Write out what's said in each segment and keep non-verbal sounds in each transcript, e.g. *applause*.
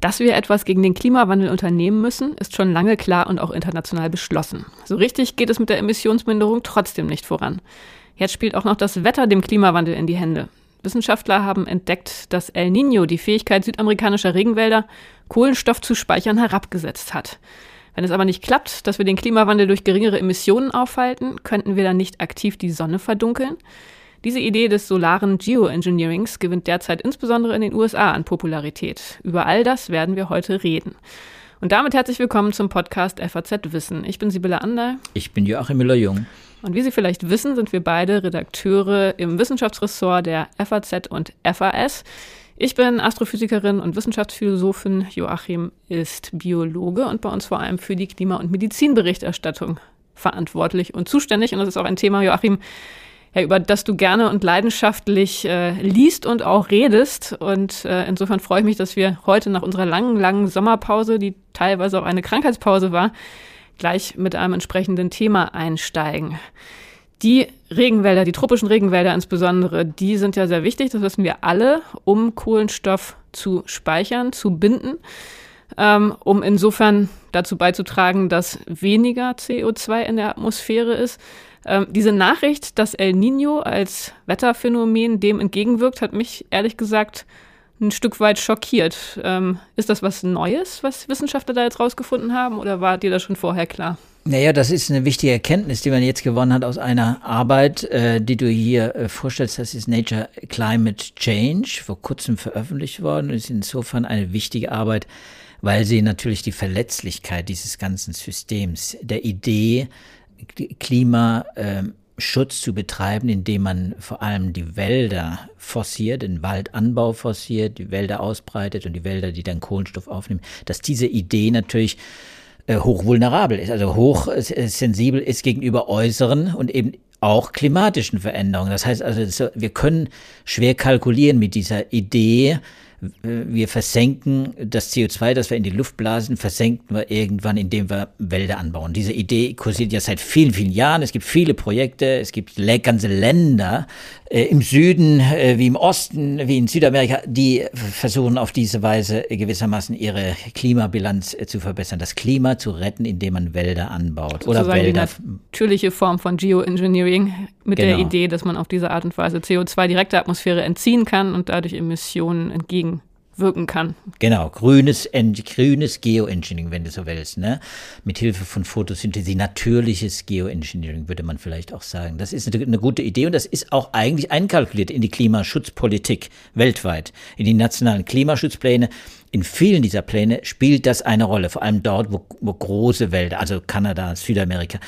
Dass wir etwas gegen den Klimawandel unternehmen müssen, ist schon lange klar und auch international beschlossen. So richtig geht es mit der Emissionsminderung trotzdem nicht voran. Jetzt spielt auch noch das Wetter dem Klimawandel in die Hände. Wissenschaftler haben entdeckt, dass El Niño die Fähigkeit südamerikanischer Regenwälder, Kohlenstoff zu speichern, herabgesetzt hat. Wenn es aber nicht klappt, dass wir den Klimawandel durch geringere Emissionen aufhalten, könnten wir dann nicht aktiv die Sonne verdunkeln? Diese Idee des solaren Geoengineerings gewinnt derzeit insbesondere in den USA an Popularität. Über all das werden wir heute reden. Und damit herzlich willkommen zum Podcast FAZ Wissen. Ich bin Sibylle Ander. Ich bin Joachim Müller-Jung. Und wie Sie vielleicht wissen, sind wir beide Redakteure im Wissenschaftsressort der FAZ und FAS. Ich bin Astrophysikerin und Wissenschaftsphilosophin. Joachim ist Biologe und bei uns vor allem für die Klima- und Medizinberichterstattung verantwortlich und zuständig. Und das ist auch ein Thema, Joachim, ja, über das du gerne und leidenschaftlich äh, liest und auch redest. Und äh, insofern freue ich mich, dass wir heute nach unserer langen, langen Sommerpause, die teilweise auch eine Krankheitspause war, gleich mit einem entsprechenden Thema einsteigen. Die Regenwälder, die tropischen Regenwälder insbesondere, die sind ja sehr wichtig, das wissen wir alle, um Kohlenstoff zu speichern, zu binden, ähm, um insofern dazu beizutragen, dass weniger CO2 in der Atmosphäre ist. Ähm, diese Nachricht, dass El Nino als Wetterphänomen dem entgegenwirkt, hat mich ehrlich gesagt ein Stück weit schockiert. Ähm, ist das was Neues, was Wissenschaftler da jetzt rausgefunden haben, oder war dir das schon vorher klar? Naja, das ist eine wichtige Erkenntnis, die man jetzt gewonnen hat aus einer Arbeit, äh, die du hier äh, vorstellst. Das ist Nature Climate Change, vor kurzem veröffentlicht worden. Ist insofern eine wichtige Arbeit, weil sie natürlich die Verletzlichkeit dieses ganzen Systems, der Idee, Klimaschutz zu betreiben, indem man vor allem die Wälder forciert, den Waldanbau forciert, die Wälder ausbreitet und die Wälder, die dann Kohlenstoff aufnehmen, dass diese Idee natürlich äh, hochvulnerabel ist, also hochsensibel ist gegenüber äußeren und eben auch klimatischen Veränderungen. Das heißt also, wir können schwer kalkulieren mit dieser Idee, wir versenken das CO2, das wir in die Luft blasen, versenken wir irgendwann, indem wir Wälder anbauen. Diese Idee kursiert ja seit vielen, vielen Jahren. Es gibt viele Projekte, es gibt ganze Länder äh, im Süden äh, wie im Osten, wie in Südamerika, die versuchen auf diese Weise gewissermaßen ihre Klimabilanz äh, zu verbessern, das Klima zu retten, indem man Wälder anbaut. Oder Wälder. Die natürliche Form von Geoengineering mit genau. der Idee, dass man auf diese Art und Weise CO2 direkt der Atmosphäre entziehen kann und dadurch Emissionen entgegen wirken kann. Genau, grünes, grünes Geoengineering, wenn du so willst, ne? Mit Hilfe von Photosynthese, natürliches Geoengineering, würde man vielleicht auch sagen. Das ist eine, eine gute Idee und das ist auch eigentlich einkalkuliert in die Klimaschutzpolitik weltweit, in die nationalen Klimaschutzpläne. In vielen dieser Pläne spielt das eine Rolle, vor allem dort, wo, wo große Wälder, also Kanada, Südamerika,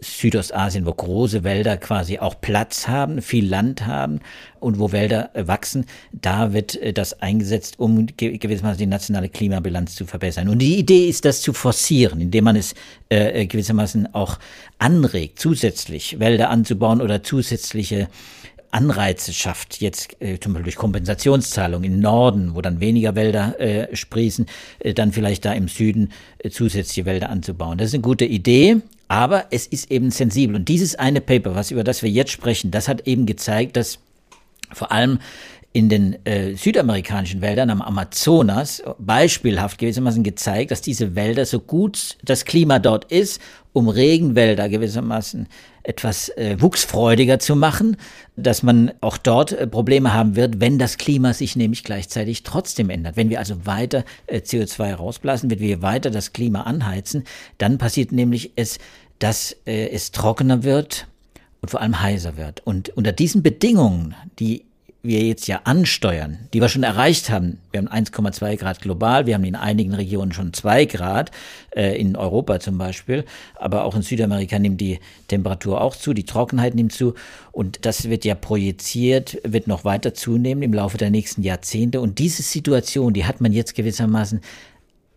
Südostasien, wo große Wälder quasi auch Platz haben, viel Land haben und wo Wälder äh, wachsen, da wird äh, das eingesetzt, um gewissermaßen die nationale Klimabilanz zu verbessern. Und die Idee ist, das zu forcieren, indem man es äh, gewissermaßen auch anregt, zusätzlich Wälder anzubauen oder zusätzliche Anreize schafft, jetzt äh, zum Beispiel durch Kompensationszahlungen im Norden, wo dann weniger Wälder äh, sprießen, äh, dann vielleicht da im Süden äh, zusätzliche Wälder anzubauen. Das ist eine gute Idee, aber es ist eben sensibel. Und dieses eine Paper, was über das wir jetzt sprechen, das hat eben gezeigt, dass vor allem in den äh, südamerikanischen Wäldern am Amazonas beispielhaft gewissermaßen gezeigt, dass diese Wälder so gut das Klima dort ist, um Regenwälder gewissermaßen etwas äh, wuchsfreudiger zu machen, dass man auch dort äh, Probleme haben wird, wenn das Klima sich nämlich gleichzeitig trotzdem ändert. Wenn wir also weiter äh, CO2 rausblasen, wenn wir weiter das Klima anheizen, dann passiert nämlich es, dass äh, es trockener wird und vor allem heißer wird. Und unter diesen Bedingungen, die wir jetzt ja ansteuern, die wir schon erreicht haben, wir haben 1,2 Grad global, wir haben in einigen Regionen schon 2 Grad, äh, in Europa zum Beispiel, aber auch in Südamerika nimmt die Temperatur auch zu, die Trockenheit nimmt zu. Und das wird ja projiziert, wird noch weiter zunehmen im Laufe der nächsten Jahrzehnte. Und diese Situation, die hat man jetzt gewissermaßen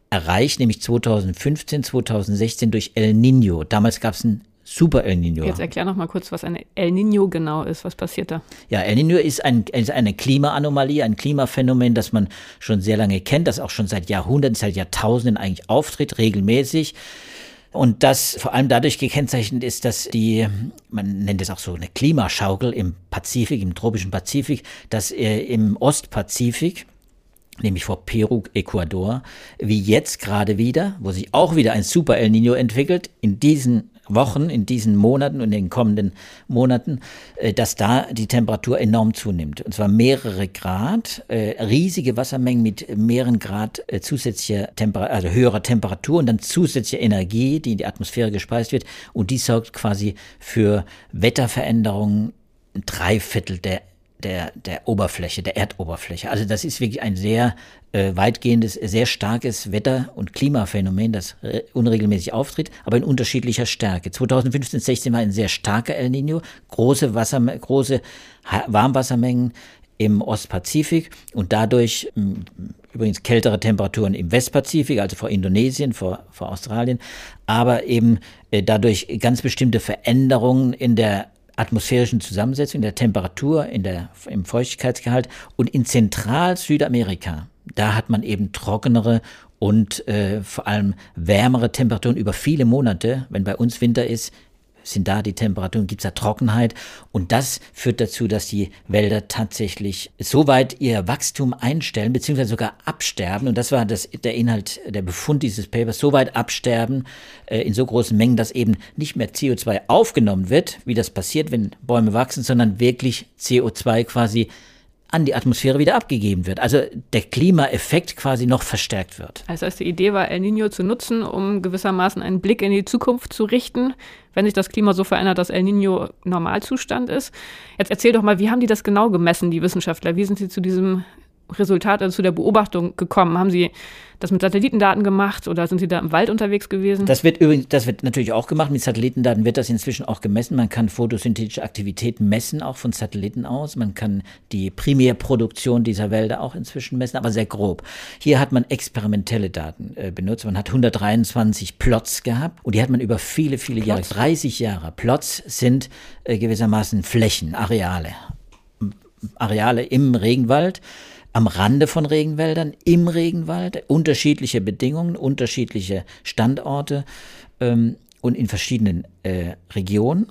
erreicht, nämlich 2015, 2016 durch El Nino. Damals gab es einen Super El Nino. Jetzt erklär noch mal kurz, was ein El Nino genau ist. Was passiert da? Ja, El Nino ist, ein, ist eine Klimaanomalie, ein Klimaphänomen, das man schon sehr lange kennt, das auch schon seit Jahrhunderten, seit Jahrtausenden eigentlich auftritt, regelmäßig. Und das vor allem dadurch gekennzeichnet ist, dass die, man nennt es auch so eine Klimaschaukel im Pazifik, im tropischen Pazifik, dass äh, im Ostpazifik nämlich vor Peru, Ecuador, wie jetzt gerade wieder, wo sich auch wieder ein Super El Nino entwickelt, in diesen Wochen, in diesen Monaten und in den kommenden Monaten, äh, dass da die Temperatur enorm zunimmt. Und zwar mehrere Grad, äh, riesige Wassermengen mit mehreren Grad äh, zusätzlicher Temperatur, also höherer Temperatur und dann zusätzliche Energie, die in die Atmosphäre gespeist wird. Und die sorgt quasi für Wetterveränderungen drei Viertel der der, der Oberfläche, der Erdoberfläche. Also das ist wirklich ein sehr äh, weitgehendes, sehr starkes Wetter- und Klimaphänomen, das unregelmäßig auftritt, aber in unterschiedlicher Stärke. 2015, 16 war ein sehr starker El Nino, große Wasser, große Warmwassermengen im Ostpazifik und dadurch übrigens kältere Temperaturen im Westpazifik, also vor Indonesien, vor, vor Australien, aber eben äh, dadurch ganz bestimmte Veränderungen in der atmosphärischen Zusammensetzung, der Temperatur, in der, im Feuchtigkeitsgehalt und in Zentral-Südamerika, da hat man eben trockenere und äh, vor allem wärmere Temperaturen über viele Monate. Wenn bei uns Winter ist, sind da die Temperaturen, gibt es da Trockenheit. Und das führt dazu, dass die Wälder tatsächlich so weit ihr Wachstum einstellen, beziehungsweise sogar absterben. Und das war das, der Inhalt, der Befund dieses Papers, so weit absterben äh, in so großen Mengen, dass eben nicht mehr CO2 aufgenommen wird, wie das passiert, wenn Bäume wachsen, sondern wirklich CO2 quasi an die Atmosphäre wieder abgegeben wird. Also der Klimaeffekt quasi noch verstärkt wird. Also die Idee war, El Nino zu nutzen, um gewissermaßen einen Blick in die Zukunft zu richten, wenn sich das Klima so verändert, dass El Nino Normalzustand ist. Jetzt erzähl doch mal, wie haben die das genau gemessen, die Wissenschaftler? Wie sind sie zu diesem Resultat, also zu der Beobachtung gekommen? Haben Sie das mit Satellitendaten gemacht oder sind Sie da im Wald unterwegs gewesen? Das wird übrigens, das wird natürlich auch gemacht. Mit Satellitendaten wird das inzwischen auch gemessen. Man kann photosynthetische Aktivität messen, auch von Satelliten aus. Man kann die Primärproduktion dieser Wälder auch inzwischen messen, aber sehr grob. Hier hat man experimentelle Daten äh, benutzt. Man hat 123 Plots gehabt und die hat man über viele, viele Jahre, 30 Jahre. Plots sind äh, gewissermaßen Flächen, Areale. Areale im Regenwald am Rande von Regenwäldern, im Regenwald, unterschiedliche Bedingungen, unterschiedliche Standorte ähm, und in verschiedenen äh, Regionen.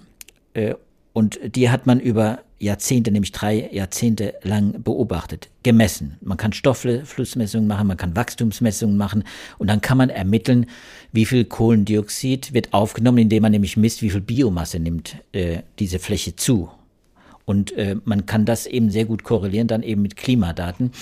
Äh, und die hat man über Jahrzehnte, nämlich drei Jahrzehnte lang beobachtet, gemessen. Man kann Stoffflussmessungen machen, man kann Wachstumsmessungen machen und dann kann man ermitteln, wie viel Kohlendioxid wird aufgenommen, indem man nämlich misst, wie viel Biomasse nimmt äh, diese Fläche zu. Und äh, man kann das eben sehr gut korrelieren dann eben mit Klimadaten.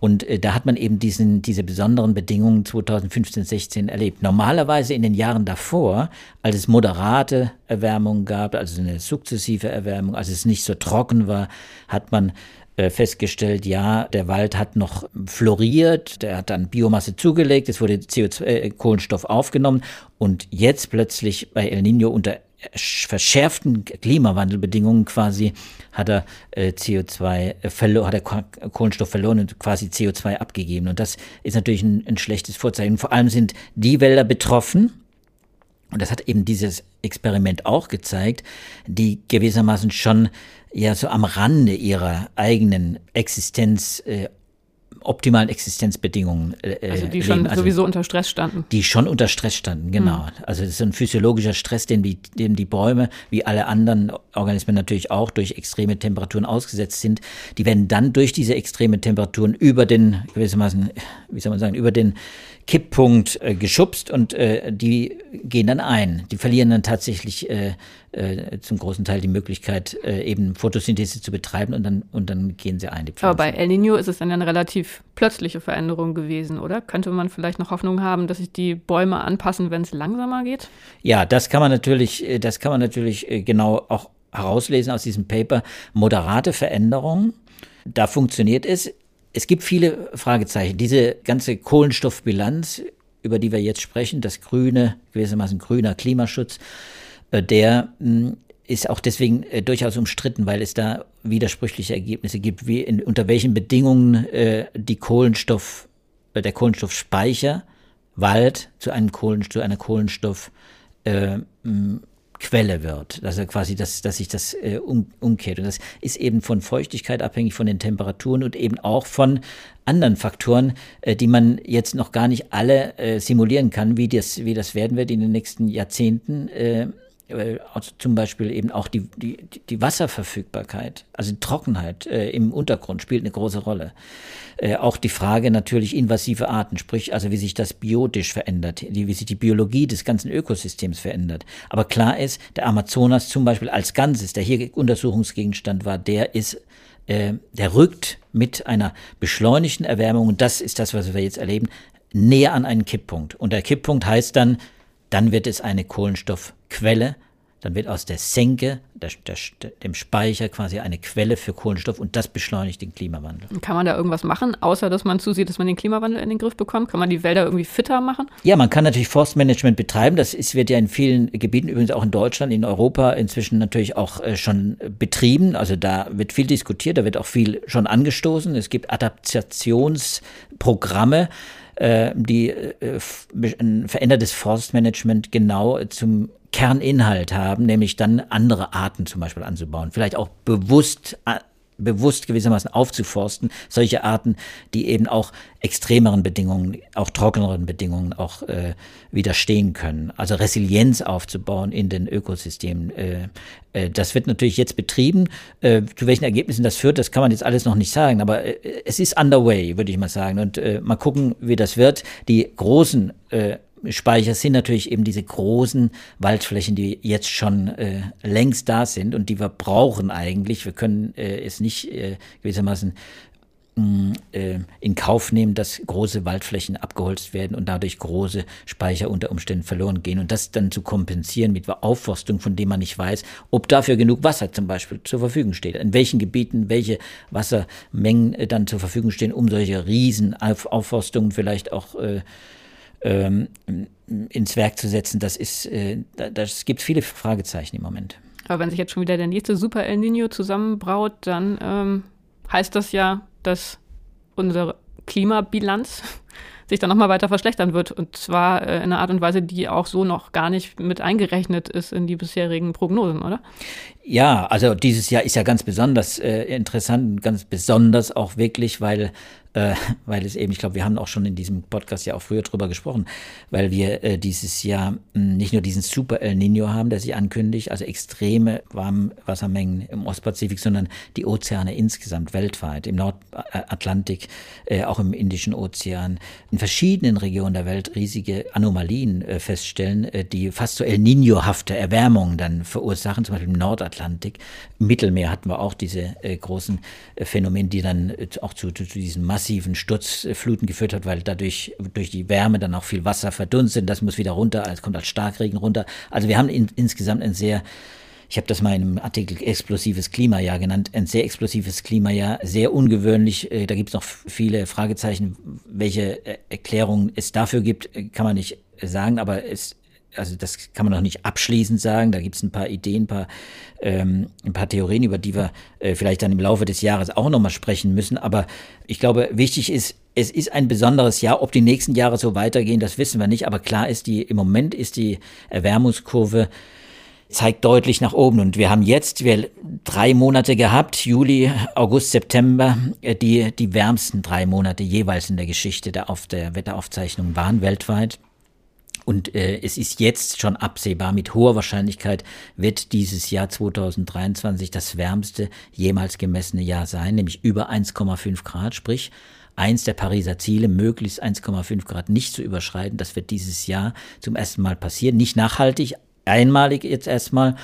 Und äh, da hat man eben diesen, diese besonderen Bedingungen 2015, 16 erlebt. Normalerweise in den Jahren davor, als es moderate Erwärmung gab, also eine sukzessive Erwärmung, als es nicht so trocken war, hat man äh, festgestellt, ja, der Wald hat noch floriert, der hat dann Biomasse zugelegt, es wurde CO2, äh, Kohlenstoff aufgenommen und jetzt plötzlich bei El Nino unter verschärften Klimawandelbedingungen quasi hat er äh, CO2 äh, verloren, hat er Kohlenstoff verloren und quasi CO2 abgegeben. Und das ist natürlich ein, ein schlechtes Vorzeichen. Vor allem sind die Wälder betroffen, und das hat eben dieses Experiment auch gezeigt, die gewissermaßen schon ja so am Rande ihrer eigenen Existenz äh, optimalen Existenzbedingungen äh, Also die schon also, sowieso unter Stress standen. Die schon unter Stress standen, genau. Mhm. Also es ist ein physiologischer Stress, den die, dem die Bäume, wie alle anderen Organismen natürlich auch durch extreme Temperaturen ausgesetzt sind. Die werden dann durch diese extreme Temperaturen über den, gewissermaßen, wie soll man sagen, über den Kipppunkt äh, geschubst und äh, die gehen dann ein. Die verlieren dann tatsächlich äh, äh, zum großen Teil die Möglichkeit, äh, eben Photosynthese zu betreiben und dann, und dann gehen sie ein. Die Aber bei El Nino ist es dann ja eine relativ plötzliche Veränderung gewesen, oder? Könnte man vielleicht noch Hoffnung haben, dass sich die Bäume anpassen, wenn es langsamer geht? Ja, das kann man natürlich, äh, das kann man natürlich äh, genau auch herauslesen aus diesem Paper. Moderate Veränderungen. Da funktioniert es es gibt viele Fragezeichen. Diese ganze Kohlenstoffbilanz, über die wir jetzt sprechen, das grüne, gewissermaßen grüner Klimaschutz, äh, der hm, ist auch deswegen äh, durchaus umstritten, weil es da widersprüchliche Ergebnisse gibt, wie in, unter welchen Bedingungen äh, die Kohlenstoff, der Kohlenstoffspeicher Wald zu einem Kohlenstoff, zu einer Kohlenstoff äh, hm, Quelle wird, also quasi, dass, dass sich das äh, um, umkehrt. Und das ist eben von Feuchtigkeit abhängig, von den Temperaturen und eben auch von anderen Faktoren, äh, die man jetzt noch gar nicht alle äh, simulieren kann, wie das, wie das werden wird in den nächsten Jahrzehnten. Äh, äh, zum Beispiel eben auch die, die, die Wasserverfügbarkeit, also die Trockenheit äh, im Untergrund spielt eine große Rolle. Äh, auch die Frage natürlich invasive Arten, sprich also wie sich das biotisch verändert, wie sich die Biologie des ganzen Ökosystems verändert. Aber klar ist, der Amazonas zum Beispiel als Ganzes, der hier Untersuchungsgegenstand war, der ist äh, der rückt mit einer beschleunigten Erwärmung, und das ist das, was wir jetzt erleben, näher an einen Kipppunkt. Und der Kipppunkt heißt dann, dann wird es eine Kohlenstoffquelle, dann wird aus der Senke, der, der, dem Speicher quasi eine Quelle für Kohlenstoff und das beschleunigt den Klimawandel. Kann man da irgendwas machen, außer dass man zusieht, dass man den Klimawandel in den Griff bekommt? Kann man die Wälder irgendwie fitter machen? Ja, man kann natürlich Forstmanagement betreiben. Das ist, wird ja in vielen Gebieten, übrigens auch in Deutschland, in Europa inzwischen natürlich auch äh, schon betrieben. Also da wird viel diskutiert, da wird auch viel schon angestoßen. Es gibt Adaptationsprogramme äh, die äh, ein verändertes Forstmanagement genau zum Kerninhalt haben, nämlich dann andere Arten zum Beispiel anzubauen. Vielleicht auch bewusst äh, bewusst gewissermaßen aufzuforsten, solche Arten, die eben auch extremeren Bedingungen, auch trockeneren Bedingungen auch äh, widerstehen können. Also Resilienz aufzubauen in den Ökosystemen. Äh, äh, das wird natürlich jetzt betrieben. Äh, zu welchen Ergebnissen das führt, das kann man jetzt alles noch nicht sagen, aber äh, es ist underway, würde ich mal sagen. Und äh, mal gucken, wie das wird. Die großen äh, Speicher sind natürlich eben diese großen Waldflächen, die jetzt schon äh, längst da sind und die wir brauchen eigentlich. Wir können äh, es nicht äh, gewissermaßen mm, äh, in Kauf nehmen, dass große Waldflächen abgeholzt werden und dadurch große Speicher unter Umständen verloren gehen. Und das dann zu kompensieren mit Aufforstung, von dem man nicht weiß, ob dafür genug Wasser zum Beispiel zur Verfügung steht. In welchen Gebieten welche Wassermengen äh, dann zur Verfügung stehen, um solche riesen Aufforstungen vielleicht auch äh, ähm, ins Werk zu setzen, das ist, äh, das gibt viele Fragezeichen im Moment. Aber wenn sich jetzt schon wieder der nächste Super El Nino zusammenbraut, dann ähm, heißt das ja, dass unsere Klimabilanz *laughs* sich dann nochmal weiter verschlechtern wird. Und zwar äh, in einer Art und Weise, die auch so noch gar nicht mit eingerechnet ist in die bisherigen Prognosen, oder? Ja, also dieses Jahr ist ja ganz besonders äh, interessant, ganz besonders auch wirklich, weil äh, *laughs* weil es eben, ich glaube, wir haben auch schon in diesem Podcast ja auch früher drüber gesprochen, weil wir äh, dieses Jahr mh, hm, nicht nur diesen Super El Nino haben, der sich ankündigt, also extreme Warmwassermengen im Ostpazifik, sondern die Ozeane insgesamt weltweit, im Nordatlantik, äh, auch im Indischen Ozean, in verschiedenen Regionen der Welt riesige Anomalien äh, feststellen, äh, die fast so El Nino-hafte Erwärmungen dann verursachen, zum Beispiel im Nordatlantik. Im Mittelmeer hatten wir auch diese äh, großen Phänomene, die dann auch zu, zu diesen massiven Sturzfluten geführt hat, weil dadurch durch die Wärme dann auch viel Wasser verdunstet. Das muss wieder runter, es kommt als Starkregen runter. Also wir haben in, insgesamt ein sehr ich habe das mal in einem Artikel explosives Klimajahr genannt, ein sehr explosives Klimajahr, sehr ungewöhnlich. Äh, da gibt es noch viele Fragezeichen, welche äh, Erklärungen es dafür gibt, äh, kann man nicht sagen, aber es also das kann man noch nicht abschließend sagen. Da gibt es ein paar Ideen, ein paar, ähm, ein paar Theorien, über die wir äh, vielleicht dann im Laufe des Jahres auch nochmal sprechen müssen. Aber ich glaube, wichtig ist, es ist ein besonderes Jahr. Ob die nächsten Jahre so weitergehen, das wissen wir nicht. Aber klar ist, die, im Moment ist die Erwärmungskurve zeigt deutlich nach oben. Und wir haben jetzt wir drei Monate gehabt, Juli, August, September, äh, die die wärmsten drei Monate jeweils in der Geschichte der, auf der Wetteraufzeichnung waren weltweit. Und äh, es ist jetzt schon absehbar, mit hoher Wahrscheinlichkeit wird dieses Jahr 2023 das wärmste jemals gemessene Jahr sein, nämlich über 1,5 Grad, sprich eins der Pariser Ziele, möglichst 1,5 Grad nicht zu überschreiten. Das wird dieses Jahr zum ersten Mal passieren. Nicht nachhaltig, einmalig jetzt erstmal.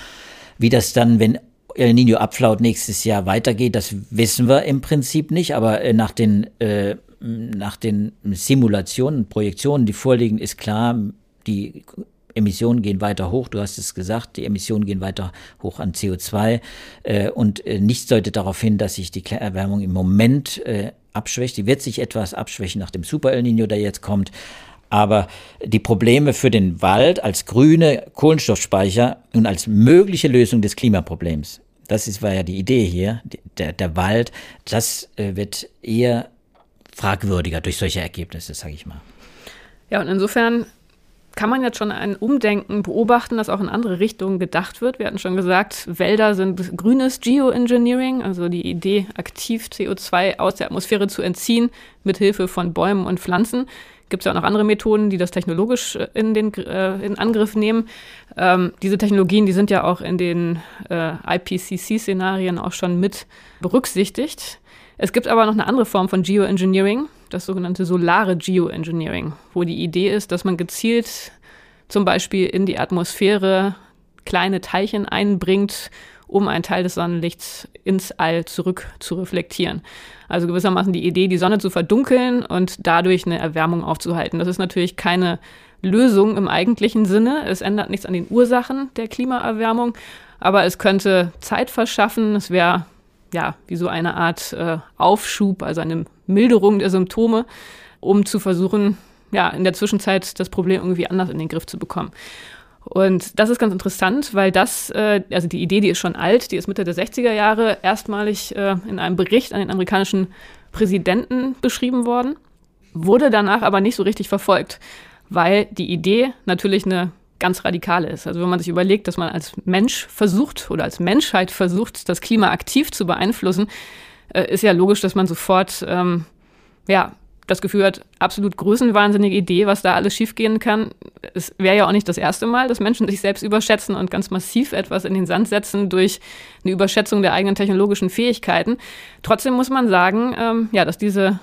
Wie das dann, wenn El Nino abflaut nächstes Jahr weitergeht, das wissen wir im Prinzip nicht, aber äh, nach den äh, nach den Simulationen, Projektionen, die vorliegen, ist klar, die Emissionen gehen weiter hoch, du hast es gesagt, die Emissionen gehen weiter hoch an CO2 äh, und äh, nichts deutet darauf hin, dass sich die Erwärmung im Moment äh, abschwächt. Die wird sich etwas abschwächen nach dem Super El Nino, der jetzt kommt. Aber die Probleme für den Wald als grüne Kohlenstoffspeicher und als mögliche Lösung des Klimaproblems, das ist, war ja die Idee hier, der, der Wald, das äh, wird eher fragwürdiger durch solche Ergebnisse, sage ich mal. Ja, und insofern kann man jetzt schon ein Umdenken beobachten, das auch in andere Richtungen gedacht wird. Wir hatten schon gesagt, Wälder sind grünes Geoengineering, also die Idee, aktiv CO2 aus der Atmosphäre zu entziehen, mit Hilfe von Bäumen und Pflanzen. Gibt es ja auch noch andere Methoden, die das technologisch äh, in, den, äh, in Angriff nehmen. Ähm, diese Technologien, die sind ja auch in den äh, IPCC-Szenarien auch schon mit berücksichtigt. Es gibt aber noch eine andere Form von Geoengineering, das sogenannte solare Geoengineering, wo die Idee ist, dass man gezielt zum Beispiel in die Atmosphäre kleine Teilchen einbringt, um einen Teil des Sonnenlichts ins All zurück zu reflektieren. Also gewissermaßen die Idee, die Sonne zu verdunkeln und dadurch eine Erwärmung aufzuhalten. Das ist natürlich keine Lösung im eigentlichen Sinne. Es ändert nichts an den Ursachen der Klimaerwärmung, aber es könnte Zeit verschaffen. Es wäre ja wie so eine Art äh, Aufschub, also eine Milderung der Symptome, um zu versuchen, ja, in der Zwischenzeit das Problem irgendwie anders in den Griff zu bekommen. Und das ist ganz interessant, weil das, äh, also die Idee, die ist schon alt, die ist Mitte der 60er Jahre erstmalig äh, in einem Bericht an den amerikanischen Präsidenten beschrieben worden, wurde danach aber nicht so richtig verfolgt, weil die Idee natürlich eine ganz radikale ist. Also wenn man sich überlegt, dass man als Mensch versucht oder als Menschheit versucht, das Klima aktiv zu beeinflussen, äh, ist ja logisch, dass man sofort ähm, ja, das Gefühl hat, absolut größenwahnsinnige Idee, was da alles schiefgehen kann. Es wäre ja auch nicht das erste Mal, dass Menschen sich selbst überschätzen und ganz massiv etwas in den Sand setzen durch eine Überschätzung der eigenen technologischen Fähigkeiten. Trotzdem muss man sagen, ähm, ja, dass diese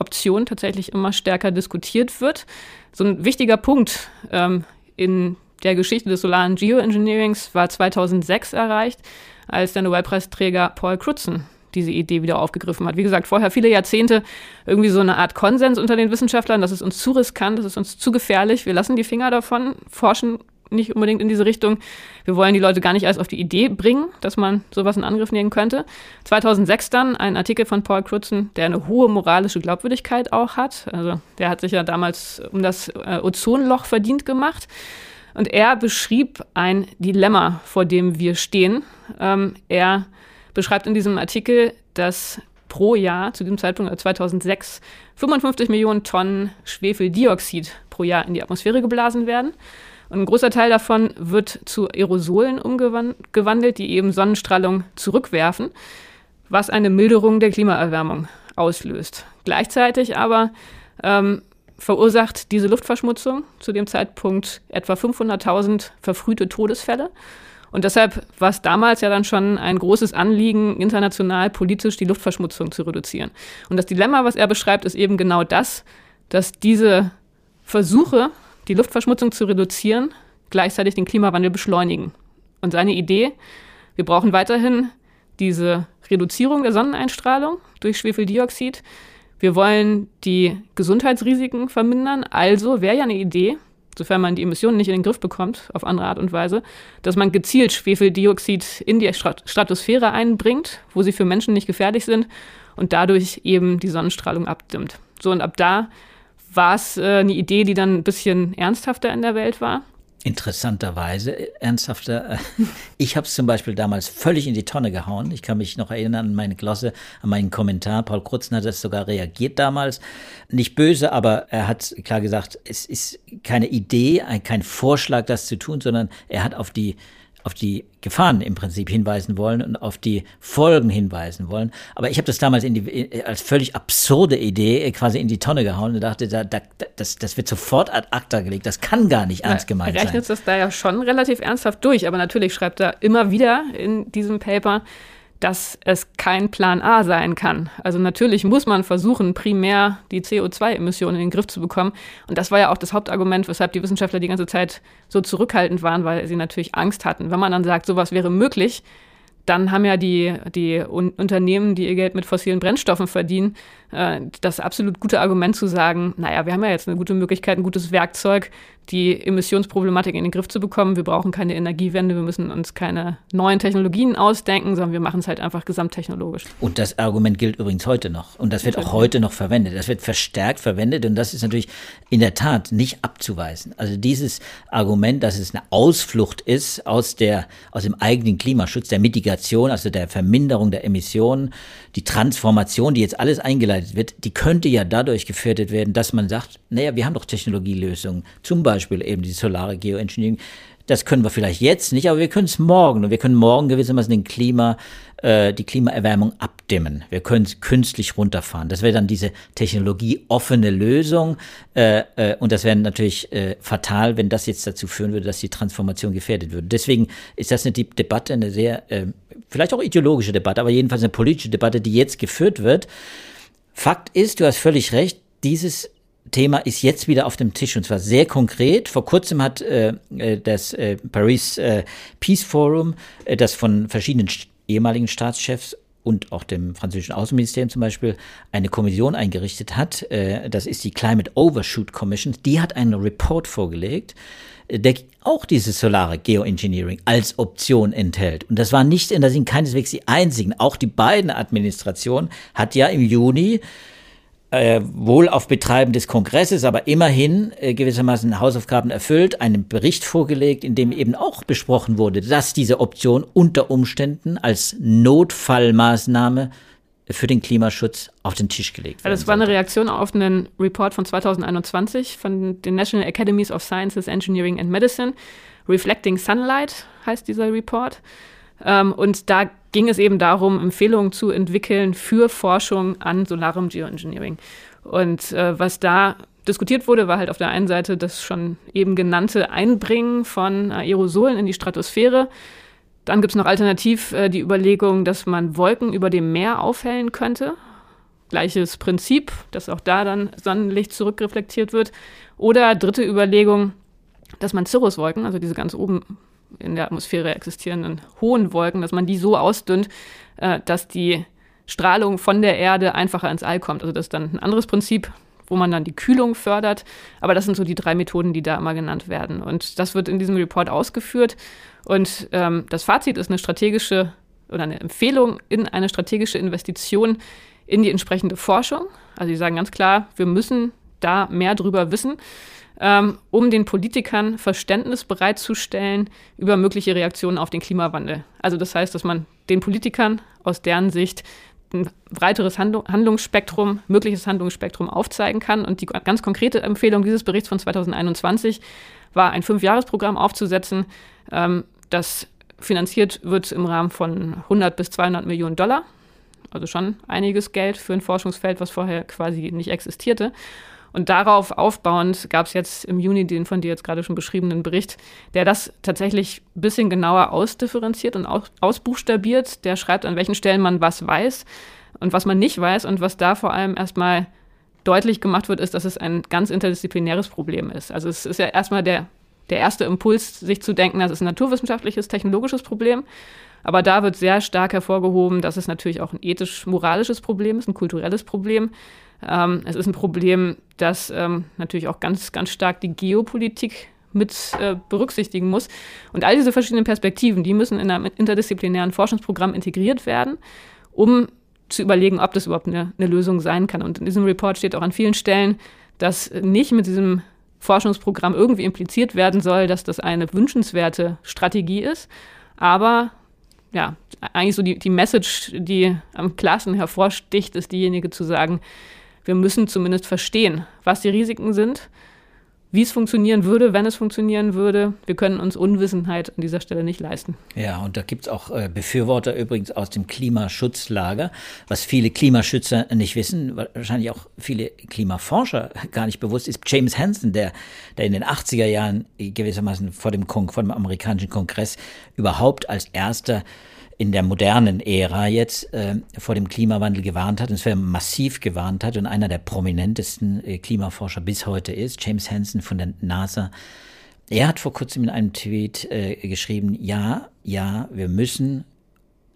Option tatsächlich immer stärker diskutiert wird. So ein wichtiger Punkt ähm, in der Geschichte des solaren Geoengineerings war 2006 erreicht, als der Nobelpreisträger Paul Crutzen diese Idee wieder aufgegriffen hat. Wie gesagt, vorher viele Jahrzehnte irgendwie so eine Art Konsens unter den Wissenschaftlern, das ist uns zu riskant, das ist uns zu gefährlich, wir lassen die Finger davon, forschen nicht unbedingt in diese Richtung. Wir wollen die Leute gar nicht erst auf die Idee bringen, dass man sowas in Angriff nehmen könnte. 2006 dann ein Artikel von Paul Crutzen, der eine hohe moralische Glaubwürdigkeit auch hat. Also der hat sich ja damals um das äh, Ozonloch verdient gemacht. Und er beschrieb ein Dilemma, vor dem wir stehen. Ähm, er beschreibt in diesem Artikel, dass pro Jahr zu diesem Zeitpunkt 2006 äh, 55 Millionen Tonnen Schwefeldioxid pro Jahr in die Atmosphäre geblasen werden. Und ein großer Teil davon wird zu Aerosolen umgewandelt, die eben Sonnenstrahlung zurückwerfen, was eine Milderung der Klimaerwärmung auslöst. Gleichzeitig aber ähm, verursacht diese Luftverschmutzung zu dem Zeitpunkt etwa 500.000 verfrühte Todesfälle und deshalb war es damals ja dann schon ein großes Anliegen, international politisch die Luftverschmutzung zu reduzieren. Und das Dilemma, was er beschreibt, ist eben genau das, dass diese Versuche, die Luftverschmutzung zu reduzieren, gleichzeitig den Klimawandel beschleunigen. Und seine Idee, wir brauchen weiterhin diese Reduzierung der Sonneneinstrahlung durch Schwefeldioxid. Wir wollen die Gesundheitsrisiken vermindern. Also wäre ja eine Idee, sofern man die Emissionen nicht in den Griff bekommt, auf andere Art und Weise, dass man gezielt Schwefeldioxid in die Stratosphäre einbringt, wo sie für Menschen nicht gefährlich sind und dadurch eben die Sonnenstrahlung abdimmt. So, und ab da war es äh, eine Idee, die dann ein bisschen ernsthafter in der Welt war. Interessanterweise, äh, ernsthafter, äh, *laughs* ich habe es zum Beispiel damals völlig in die Tonne gehauen. Ich kann mich noch erinnern an meine Glosse, an meinen Kommentar. Paul Krutzen hat das sogar reagiert damals. Nicht böse, aber er hat klar gesagt, es ist keine Idee, kein Vorschlag, das zu tun, sondern er hat auf die auf die Gefahren im Prinzip hinweisen wollen und auf die Folgen hinweisen wollen. Aber ich habe das damals in die, als völlig absurde Idee quasi in die Tonne gehauen und dachte, da, da, das, das wird sofort ad acta gelegt. Das kann gar nicht ernst gemeint sein. Er rechnet das da ja schon relativ ernsthaft durch, aber natürlich schreibt er immer wieder in diesem Paper, dass es kein Plan A sein kann. Also natürlich muss man versuchen, primär die CO2-Emissionen in den Griff zu bekommen. Und das war ja auch das Hauptargument, weshalb die Wissenschaftler die ganze Zeit so zurückhaltend waren, weil sie natürlich Angst hatten. Wenn man dann sagt, sowas wäre möglich, dann haben ja die, die Unternehmen, die ihr Geld mit fossilen Brennstoffen verdienen, äh, das absolut gute Argument zu sagen, naja, wir haben ja jetzt eine gute Möglichkeit, ein gutes Werkzeug, die Emissionsproblematik in den Griff zu bekommen. Wir brauchen keine Energiewende, wir müssen uns keine neuen Technologien ausdenken, sondern wir machen es halt einfach gesamttechnologisch. Und das Argument gilt übrigens heute noch. Und das wird auch heute noch verwendet. Das wird verstärkt verwendet und das ist natürlich in der Tat nicht abzuweisen. Also dieses Argument, dass es eine Ausflucht ist aus der, aus dem eigenen Klimaschutz, der Mitigation, also der Verminderung der Emissionen, die Transformation, die jetzt alles eingeleitet gearbeitet wird, die könnte ja dadurch gefährdet werden, dass man sagt, naja, wir haben doch Technologielösungen, zum Beispiel eben die solare Geoengineering. Das können wir vielleicht jetzt nicht, aber wir können es morgen. Und wir können morgen gewissermaßen den Klimawandel äh, die Klimaerwärmung abdimmen. Wir können es künstlich runterfahren. Das wäre dann diese technologieoffene Lösung. Äh, äh, und das wäre natürlich äh, fatal, wenn das jetzt dazu führen würde, dass die Transformation gefährdet würde. Deswegen ist das eine Debatte, eine sehr, äh, vielleicht auch ideologische Debatte, aber jedenfalls eine politische Debatte, die jetzt geführt wird. Fakt ist, du hast völlig recht, dieses Thema ist jetzt wieder auf dem Tisch und zwar sehr konkret. Vor kurzem hat äh, äh das äh, Paris äh, Peace Forum, äh, das von verschiedenen ehemaligen Staatschefs und auch dem französischen Außenministerium zum Beispiel eine Kommission eingerichtet hat. Äh, das ist die Climate Overshoot Commission. Die hat einen Report vorgelegt, der auch dieses solare Geoengineering als Option enthält. Und das war nicht, in der sind keineswegs die einzigen. Auch die beiden Administrationen hat ja im Juni äh, wohl auf Betreiben des Kongresses, aber immerhin äh, gewissermaßen Hausaufgaben erfüllt, einen Bericht vorgelegt, in dem eben auch besprochen wurde, dass diese Option unter Umständen als Notfallmaßnahme für den Klimaschutz auf den Tisch gelegt. Also das war eine Reaktion auf einen Report von 2021 von den National Academies of Sciences, Engineering and Medicine. Reflecting Sunlight heißt dieser Report. Ähm, und da ging es eben darum, Empfehlungen zu entwickeln für Forschung an solarem Geoengineering. Und äh, was da diskutiert wurde, war halt auf der einen Seite das schon eben genannte Einbringen von Aerosolen in die Stratosphäre. Dann gibt es noch alternativ äh, die Überlegung, dass man Wolken über dem Meer aufhellen könnte. Gleiches Prinzip, dass auch da dann Sonnenlicht zurückreflektiert wird. Oder dritte Überlegung, dass man Cirruswolken, also diese ganz oben in der Atmosphäre existierenden hohen Wolken, dass man die so ausdünnt, äh, dass die Strahlung von der Erde einfacher ins All kommt. Also das ist dann ein anderes Prinzip, wo man dann die Kühlung fördert. Aber das sind so die drei Methoden, die da immer genannt werden. Und das wird in diesem Report ausgeführt. Und ähm, das Fazit ist eine strategische oder eine Empfehlung in eine strategische Investition in die entsprechende Forschung. Also sie sagen ganz klar, wir müssen da mehr drüber wissen ähm, um den Politikern Verständnis bereitzustellen über mögliche Reaktionen auf den Klimawandel. Also das heißt, dass man den Politikern aus deren Sicht ein breiteres Handlungsspektrum, mögliches Handlungsspektrum aufzeigen kann. Und die ganz konkrete Empfehlung dieses Berichts von 2021 war, ein Fünfjahresprogramm aufzusetzen, ähm, das finanziert wird im Rahmen von 100 bis 200 Millionen Dollar. Also schon einiges Geld für ein Forschungsfeld, was vorher quasi nicht existierte. Und darauf aufbauend gab es jetzt im Juni den von dir jetzt gerade schon beschriebenen Bericht, der das tatsächlich ein bisschen genauer ausdifferenziert und aus, ausbuchstabiert. Der schreibt, an welchen Stellen man was weiß und was man nicht weiß. Und was da vor allem erstmal deutlich gemacht wird, ist, dass es ein ganz interdisziplinäres Problem ist. Also es ist ja erstmal der, der erste Impuls, sich zu denken, das ist ein naturwissenschaftliches, technologisches Problem. Aber da wird sehr stark hervorgehoben, dass es natürlich auch ein ethisch-moralisches Problem ist, ein kulturelles Problem. Ähm, es ist ein Problem, das ähm, natürlich auch ganz, ganz stark die Geopolitik mit äh, berücksichtigen muss. Und all diese verschiedenen Perspektiven, die müssen in einem interdisziplinären Forschungsprogramm integriert werden, um zu überlegen, ob das überhaupt eine, eine Lösung sein kann. Und in diesem Report steht auch an vielen Stellen, dass nicht mit diesem Forschungsprogramm irgendwie impliziert werden soll, dass das eine wünschenswerte Strategie ist. Aber ja, eigentlich so die, die Message, die am klarsten hervorsticht, ist diejenige zu sagen, wir müssen zumindest verstehen, was die Risiken sind, wie es funktionieren würde, wenn es funktionieren würde. Wir können uns Unwissenheit an dieser Stelle nicht leisten. Ja, und da gibt es auch äh, Befürworter übrigens aus dem Klimaschutzlager, was viele Klimaschützer nicht wissen, wahrscheinlich auch viele Klimaforscher gar nicht bewusst ist. James Hansen, der, der in den 80er Jahren gewissermaßen vor dem, Kon vor dem amerikanischen Kongress überhaupt als erster in der modernen Ära jetzt äh, vor dem Klimawandel gewarnt hat, und zwar massiv gewarnt hat und einer der prominentesten äh, Klimaforscher bis heute ist, James Hansen von der NASA. Er hat vor kurzem in einem Tweet äh, geschrieben, ja, ja, wir müssen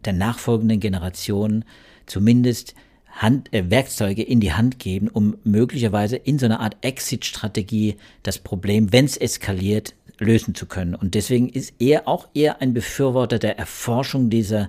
der nachfolgenden Generation zumindest Hand, äh, Werkzeuge in die Hand geben, um möglicherweise in so einer Art Exit-Strategie das Problem, wenn es eskaliert, lösen zu können. Und deswegen ist er auch eher ein Befürworter der Erforschung dieser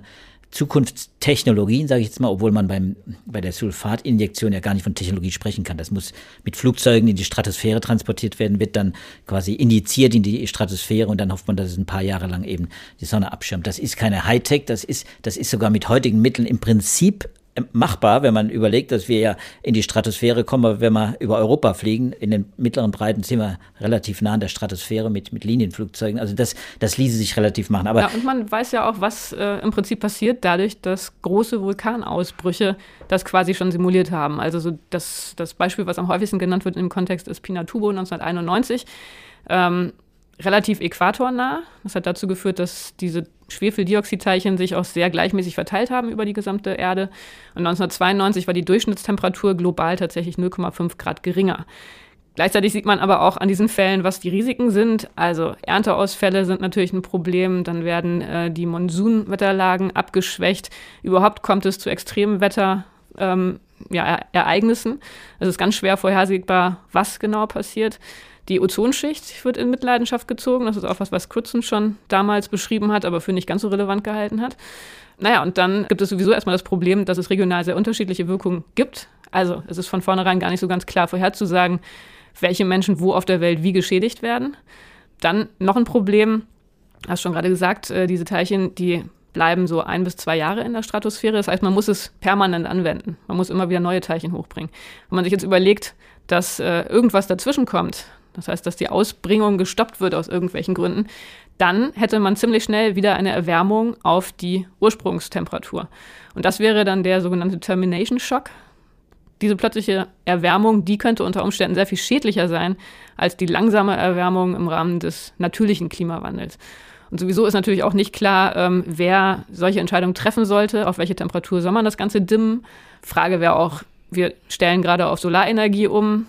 Zukunftstechnologien, sage ich jetzt mal, obwohl man beim, bei der Sulfatinjektion ja gar nicht von Technologie sprechen kann. Das muss mit Flugzeugen in die Stratosphäre transportiert werden, wird dann quasi injiziert in die Stratosphäre und dann hofft man, dass es ein paar Jahre lang eben die Sonne abschirmt. Das ist keine Hightech, das ist, das ist sogar mit heutigen Mitteln im Prinzip machbar, wenn man überlegt, dass wir ja in die Stratosphäre kommen, wenn wir über Europa fliegen. In den mittleren Breiten sind wir relativ nah an der Stratosphäre mit, mit Linienflugzeugen. Also das, das ließe sich relativ machen. Aber ja, und man weiß ja auch, was äh, im Prinzip passiert dadurch, dass große Vulkanausbrüche das quasi schon simuliert haben. Also so das, das Beispiel, was am häufigsten genannt wird im Kontext ist Pinatubo 1991. Ähm, relativ äquatornah. Das hat dazu geführt, dass diese Schwefeldioxidteilchen sich auch sehr gleichmäßig verteilt haben über die gesamte Erde. Und 1992 war die Durchschnittstemperatur global tatsächlich 0,5 Grad geringer. Gleichzeitig sieht man aber auch an diesen Fällen, was die Risiken sind. Also Ernteausfälle sind natürlich ein Problem, dann werden äh, die Monsunwetterlagen abgeschwächt. Überhaupt kommt es zu extremen Wetter. Ähm, ja, Ereignissen. Es ist ganz schwer vorhersehbar, was genau passiert. Die Ozonschicht wird in Mitleidenschaft gezogen. Das ist auch was, was Crutzen schon damals beschrieben hat, aber für nicht ganz so relevant gehalten hat. Naja, und dann gibt es sowieso erstmal das Problem, dass es regional sehr unterschiedliche Wirkungen gibt. Also es ist von vornherein gar nicht so ganz klar vorherzusagen, welche Menschen wo auf der Welt wie geschädigt werden. Dann noch ein Problem, hast schon gerade gesagt, äh, diese Teilchen, die bleiben so ein bis zwei Jahre in der Stratosphäre. Das heißt, man muss es permanent anwenden. Man muss immer wieder neue Teilchen hochbringen. Wenn man sich jetzt überlegt, dass äh, irgendwas dazwischen kommt, das heißt, dass die Ausbringung gestoppt wird aus irgendwelchen Gründen, dann hätte man ziemlich schnell wieder eine Erwärmung auf die Ursprungstemperatur. Und das wäre dann der sogenannte Termination Shock. Diese plötzliche Erwärmung, die könnte unter Umständen sehr viel schädlicher sein als die langsame Erwärmung im Rahmen des natürlichen Klimawandels. Und sowieso ist natürlich auch nicht klar, ähm, wer solche Entscheidungen treffen sollte, auf welche Temperatur soll man das Ganze dimmen. Frage wäre auch, wir stellen gerade auf Solarenergie um.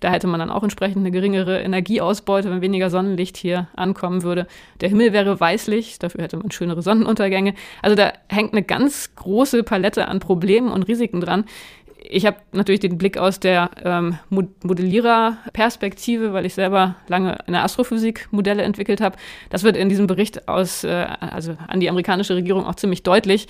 Da hätte man dann auch entsprechend eine geringere Energieausbeute, wenn weniger Sonnenlicht hier ankommen würde. Der Himmel wäre weißlich, dafür hätte man schönere Sonnenuntergänge. Also da hängt eine ganz große Palette an Problemen und Risiken dran. Ich habe natürlich den Blick aus der ähm, Modellierer-Perspektive, weil ich selber lange in der Astrophysik Modelle entwickelt habe. Das wird in diesem Bericht aus, äh, also an die amerikanische Regierung auch ziemlich deutlich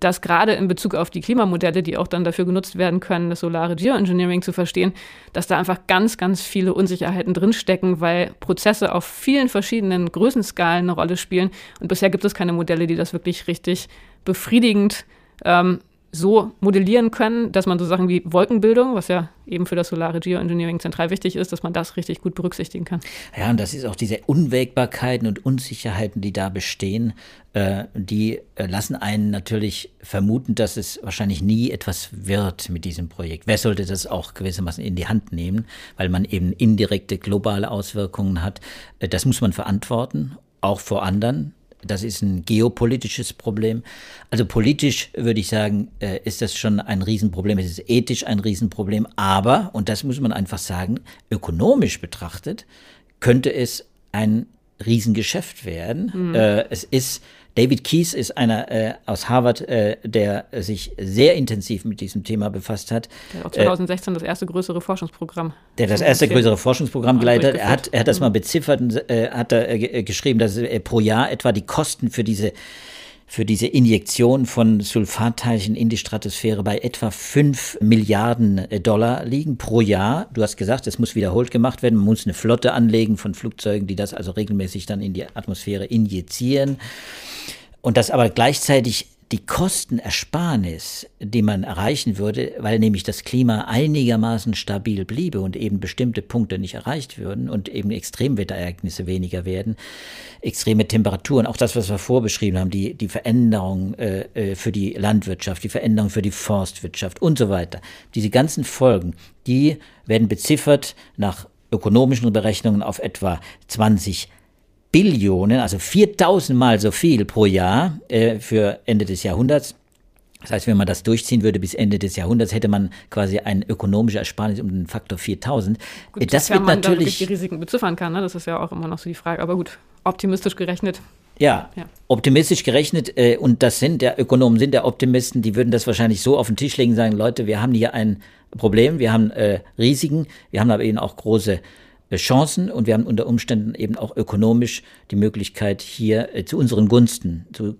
dass gerade in Bezug auf die Klimamodelle, die auch dann dafür genutzt werden können, das solare Geoengineering zu verstehen, dass da einfach ganz, ganz viele Unsicherheiten drinstecken, weil Prozesse auf vielen verschiedenen Größenskalen eine Rolle spielen. Und bisher gibt es keine Modelle, die das wirklich richtig befriedigend ähm, so modellieren können, dass man so Sachen wie Wolkenbildung, was ja eben für das solare Geoengineering zentral wichtig ist, dass man das richtig gut berücksichtigen kann. Ja, und das ist auch diese Unwägbarkeiten und Unsicherheiten, die da bestehen, äh, die äh, lassen einen natürlich vermuten, dass es wahrscheinlich nie etwas wird mit diesem Projekt. Wer sollte das auch gewissermaßen in die Hand nehmen, weil man eben indirekte globale Auswirkungen hat? Äh, das muss man verantworten, auch vor anderen das ist ein geopolitisches Problem. Also politisch würde ich sagen, äh, ist das schon ein Riesenproblem. Es ist ethisch ein Riesenproblem. Aber, und das muss man einfach sagen, ökonomisch betrachtet, könnte es ein Riesengeschäft werden. Mhm. Äh, es ist David Keyes ist einer äh, aus Harvard, äh, der sich sehr intensiv mit diesem Thema befasst hat. Der hat 2016 äh, das erste größere Forschungsprogramm. Der das erste größere Forschungsprogramm geleitet. Er hat, er hat das mal beziffert und äh, hat da äh, geschrieben, dass pro Jahr etwa die Kosten für diese für diese Injektion von Sulfatteilchen in die Stratosphäre bei etwa 5 Milliarden äh, Dollar liegen pro Jahr. Du hast gesagt, es muss wiederholt gemacht werden. Man muss eine Flotte anlegen von Flugzeugen, die das also regelmäßig dann in die Atmosphäre injizieren. Und das aber gleichzeitig die Kostenersparnis, die man erreichen würde, weil nämlich das Klima einigermaßen stabil bliebe und eben bestimmte Punkte nicht erreicht würden und eben Extremwetterereignisse weniger werden, extreme Temperaturen, auch das, was wir vorbeschrieben haben, die, die Veränderung äh, äh für die Landwirtschaft, die Veränderung für die Forstwirtschaft und so weiter. Diese ganzen Folgen, die werden beziffert nach ökonomischen Berechnungen auf etwa 20 Billionen, also 4000 Mal so viel pro Jahr äh, für Ende des Jahrhunderts. Das heißt, wenn man das durchziehen würde bis Ende des Jahrhunderts, hätte man quasi ein ökonomisches Ersparnis um den Faktor 4000. Gut, das wird man natürlich die Risiken beziffern kann, ne? das ist ja auch immer noch so die Frage. Aber gut, optimistisch gerechnet. Ja, ja. optimistisch gerechnet äh, und das sind ja Ökonomen, sind ja Optimisten, die würden das wahrscheinlich so auf den Tisch legen, sagen, Leute, wir haben hier ein Problem, wir haben äh, Risiken, wir haben aber eben auch große äh, Chancen und wir haben unter Umständen eben auch ökonomisch die Möglichkeit, hier äh, zu unseren Gunsten, zu,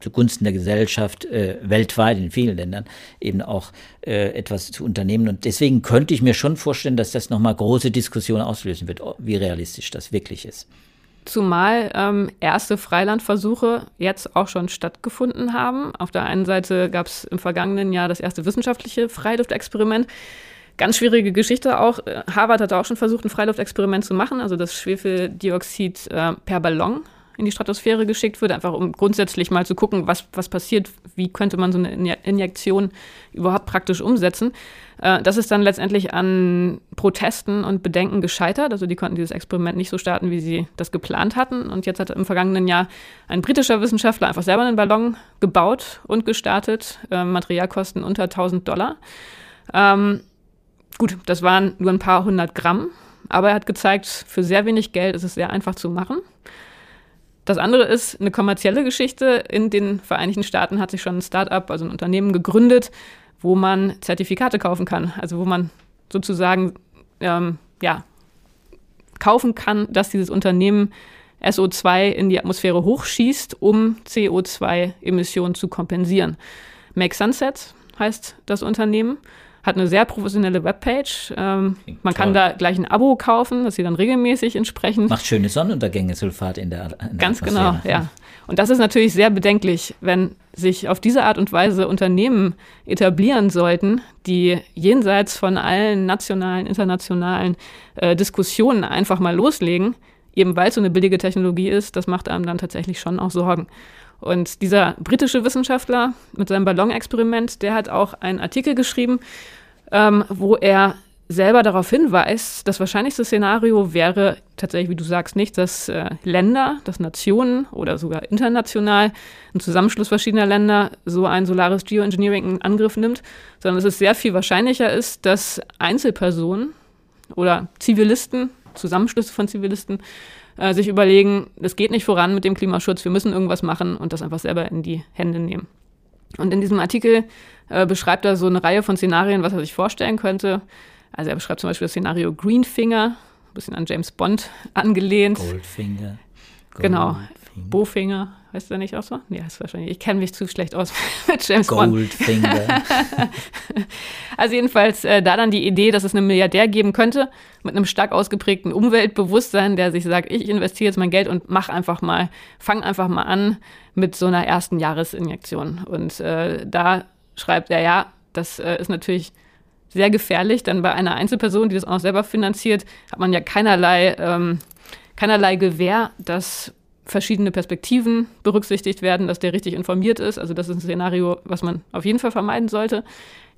zugunsten der Gesellschaft äh, weltweit in vielen Ländern eben auch äh, etwas zu unternehmen. Und deswegen könnte ich mir schon vorstellen, dass das nochmal große Diskussionen auslösen wird, wie realistisch das wirklich ist. zumal ähm, erste Freilandversuche jetzt auch schon stattgefunden haben. Auf der einen Seite gab es im vergangenen Jahr das erste wissenschaftliche Freiluftexperiment. Ganz schwierige Geschichte auch. Harvard hat auch schon versucht, ein Freiluftexperiment zu machen, also das Schwefeldioxid äh, per Ballon in die Stratosphäre geschickt wird, einfach um grundsätzlich mal zu gucken, was, was passiert, wie könnte man so eine Injektion überhaupt praktisch umsetzen. Äh, das ist dann letztendlich an Protesten und Bedenken gescheitert. Also die konnten dieses Experiment nicht so starten, wie sie das geplant hatten. Und jetzt hat im vergangenen Jahr ein britischer Wissenschaftler einfach selber einen Ballon gebaut und gestartet. Äh, Materialkosten unter 1000 Dollar. Ähm, gut, das waren nur ein paar hundert Gramm. Aber er hat gezeigt, für sehr wenig Geld ist es sehr einfach zu machen. Das andere ist eine kommerzielle Geschichte. In den Vereinigten Staaten hat sich schon ein Start-up, also ein Unternehmen gegründet, wo man Zertifikate kaufen kann. Also wo man sozusagen ähm, ja, kaufen kann, dass dieses Unternehmen SO2 in die Atmosphäre hochschießt, um CO2-Emissionen zu kompensieren. Make Sunset heißt das Unternehmen hat eine sehr professionelle Webpage. Ähm, man kann da gleich ein Abo kaufen, das sie dann regelmäßig entsprechend. Macht schöne Sonnenuntergänge, Sulfat in der, in der Ganz genau, ja. Und das ist natürlich sehr bedenklich, wenn sich auf diese Art und Weise Unternehmen etablieren sollten, die jenseits von allen nationalen, internationalen äh, Diskussionen einfach mal loslegen, eben weil es so eine billige Technologie ist, das macht einem dann tatsächlich schon auch Sorgen. Und dieser britische Wissenschaftler mit seinem Ballonexperiment, der hat auch einen Artikel geschrieben, ähm, wo er selber darauf hinweist, das wahrscheinlichste Szenario wäre tatsächlich, wie du sagst, nicht, dass äh, Länder, dass Nationen oder sogar international ein Zusammenschluss verschiedener Länder so ein solares Geoengineering in Angriff nimmt, sondern dass es sehr viel wahrscheinlicher ist, dass Einzelpersonen oder Zivilisten, Zusammenschlüsse von Zivilisten, äh, sich überlegen, es geht nicht voran mit dem Klimaschutz, wir müssen irgendwas machen und das einfach selber in die Hände nehmen. Und in diesem Artikel äh, beschreibt er so eine Reihe von Szenarien, was er sich vorstellen könnte. Also er beschreibt zum Beispiel das Szenario Greenfinger, ein bisschen an James Bond *laughs* angelehnt. Goldfinger. Gold genau. Bowfinger, heißt der nicht auch so? Nee, ist wahrscheinlich. Ich kenne mich zu schlecht aus *laughs* mit James Goldfinger. Bond. Goldfinger. *laughs* also jedenfalls äh, da dann die Idee, dass es einen Milliardär geben könnte mit einem stark ausgeprägten Umweltbewusstsein, der sich sagt, ich investiere jetzt mein Geld und mach einfach mal, fang einfach mal an mit so einer ersten Jahresinjektion. Und äh, da schreibt er, ja, das äh, ist natürlich sehr gefährlich, denn bei einer Einzelperson, die das auch noch selber finanziert, hat man ja keinerlei, ähm, keinerlei Gewähr, dass verschiedene Perspektiven berücksichtigt werden, dass der richtig informiert ist. Also das ist ein Szenario, was man auf jeden Fall vermeiden sollte.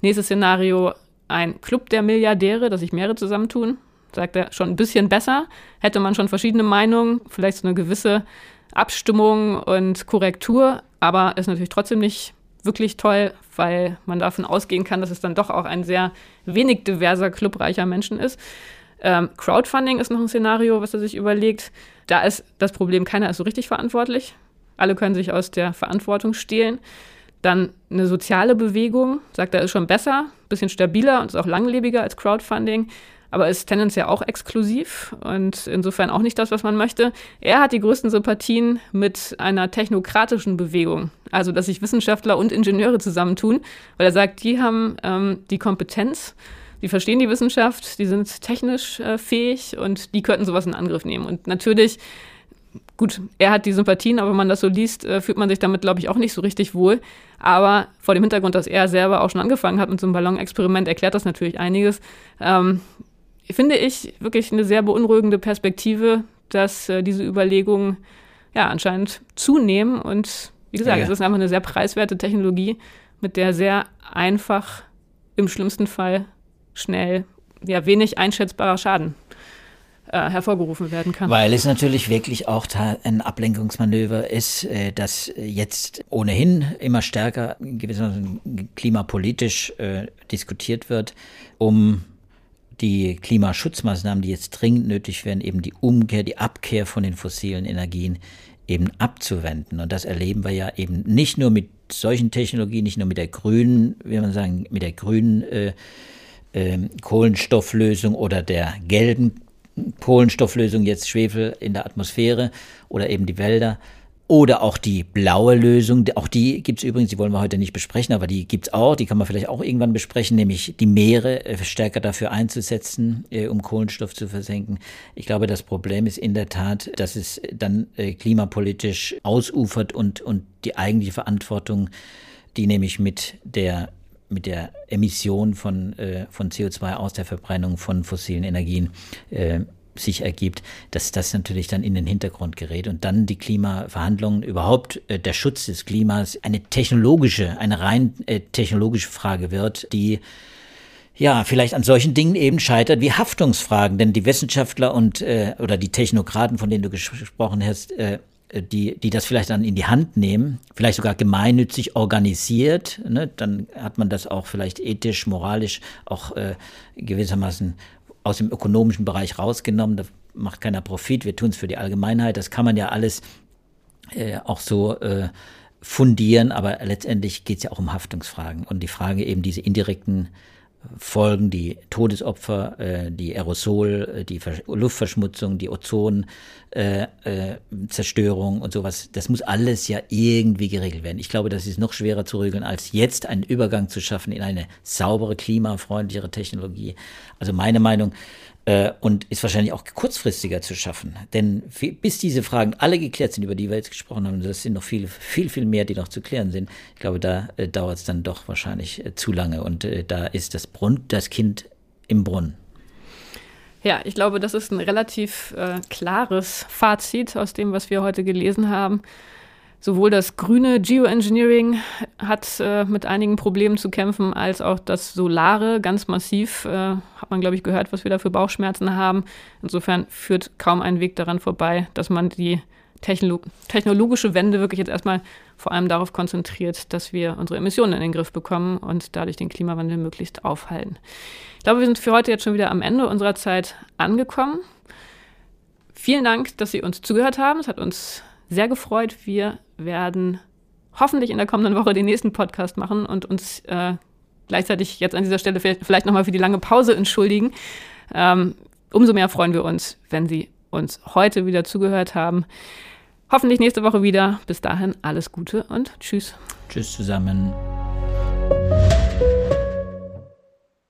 Nächstes Szenario, ein Club der Milliardäre, dass sich mehrere zusammentun. Sagt er schon ein bisschen besser. Hätte man schon verschiedene Meinungen, vielleicht so eine gewisse Abstimmung und Korrektur, aber ist natürlich trotzdem nicht wirklich toll, weil man davon ausgehen kann, dass es dann doch auch ein sehr wenig diverser Club reicher Menschen ist. Ähm, Crowdfunding ist noch ein Szenario, was er sich überlegt. Da ist das Problem, keiner ist so richtig verantwortlich. Alle können sich aus der Verantwortung stehlen. Dann eine soziale Bewegung, sagt er, ist schon besser, bisschen stabiler und ist auch langlebiger als Crowdfunding aber ist tendenziell auch exklusiv und insofern auch nicht das, was man möchte. Er hat die größten Sympathien mit einer technokratischen Bewegung, also dass sich Wissenschaftler und Ingenieure zusammentun, weil er sagt, die haben ähm, die Kompetenz, die verstehen die Wissenschaft, die sind technisch äh, fähig und die könnten sowas in Angriff nehmen. Und natürlich gut, er hat die Sympathien, aber wenn man das so liest, äh, fühlt man sich damit, glaube ich, auch nicht so richtig wohl. Aber vor dem Hintergrund, dass er selber auch schon angefangen hat mit so einem Ballonexperiment, erklärt das natürlich einiges. Ähm, finde ich wirklich eine sehr beunruhigende Perspektive, dass äh, diese Überlegungen ja anscheinend zunehmen. Und wie gesagt, ja, ja. es ist einfach eine sehr preiswerte Technologie, mit der sehr einfach im schlimmsten Fall schnell ja, wenig einschätzbarer Schaden äh, hervorgerufen werden kann. Weil es natürlich wirklich auch ein ist, äh, das jetzt ohnehin immer stärker gewissermaßen klimapolitisch äh, diskutiert wird, um die Klimaschutzmaßnahmen, die jetzt dringend nötig wären, eben die Umkehr, die Abkehr von den fossilen Energien eben abzuwenden. Und das erleben wir ja eben nicht nur mit solchen Technologien, nicht nur mit der grünen, wie man sagen, mit der grünen äh, äh, Kohlenstofflösung oder der gelben Kohlenstofflösung, jetzt Schwefel in der Atmosphäre oder eben die Wälder oder auch die blaue Lösung, auch die gibt es übrigens, die wollen wir heute nicht besprechen, aber die gibt es auch, die kann man vielleicht auch irgendwann besprechen, nämlich die Meere äh, stärker dafür einzusetzen, äh, um Kohlenstoff zu versenken. Ich glaube, das Problem ist in der Tat, dass es dann äh, klimapolitisch ausufert und, und die eigentliche Verantwortung, die nämlich mit der mit der Emission von, von CO2 aus der Verbrennung von fossilen Energien sich ergibt, dass das natürlich dann in den Hintergrund gerät und dann die Klimaverhandlungen, überhaupt äh, der Schutz des Klimas eine technologische, eine rein äh, technologische Frage wird, die ja, vielleicht an solchen Dingen eben scheitert wie Haftungsfragen, denn die Wissenschaftler und äh, oder die Technokraten, von denen du gesprochen hast, äh, die, die das vielleicht dann in die Hand nehmen, vielleicht sogar gemeinnützig organisiert, ne, dann hat man das auch vielleicht ethisch, moralisch auch äh, gewissermaßen aus dem ökonomischen Bereich rausgenommen. Da macht keiner Profit, wir tun es für die Allgemeinheit. Das kann man ja alles äh, auch so äh, fundieren, aber letztendlich geht es ja auch um Haftungsfragen und die Frage eben diese indirekten Folgen, die Todesopfer, äh, die Aerosol, äh, die Luftverschmutzung, die Ozonzerstörung äh, und sowas, das muss alles ja irgendwie geregelt werden. Ich glaube, das ist noch schwerer zu regeln, als jetzt einen Übergang zu schaffen in eine saubere, klimafreundlichere Technologie. Also meine Meinung, äh, und ist wahrscheinlich auch kurzfristiger zu schaffen. Denn bis diese Fragen alle geklärt sind, über die wir jetzt gesprochen haben, das sind noch viel, viel, viel mehr, die noch zu klären sind. Ich glaube, da äh, dauert es dann doch wahrscheinlich äh, zu lange und äh, da ist das, Brunn, das Kind im Brunnen. Ja, ich glaube, das ist ein relativ äh, klares Fazit aus dem, was wir heute gelesen haben. Sowohl das grüne Geoengineering hat äh, mit einigen Problemen zu kämpfen, als auch das Solare ganz massiv. Äh, hat man, glaube ich, gehört, was wir da für Bauchschmerzen haben. Insofern führt kaum ein Weg daran vorbei, dass man die Techno technologische Wende wirklich jetzt erstmal vor allem darauf konzentriert, dass wir unsere Emissionen in den Griff bekommen und dadurch den Klimawandel möglichst aufhalten. Ich glaube, wir sind für heute jetzt schon wieder am Ende unserer Zeit angekommen. Vielen Dank, dass Sie uns zugehört haben. Es hat uns sehr gefreut. Wir werden hoffentlich in der kommenden Woche den nächsten Podcast machen und uns äh, gleichzeitig jetzt an dieser Stelle vielleicht nochmal für die lange Pause entschuldigen. Ähm, umso mehr freuen wir uns, wenn Sie uns heute wieder zugehört haben. Hoffentlich nächste Woche wieder. Bis dahin alles Gute und tschüss. Tschüss zusammen.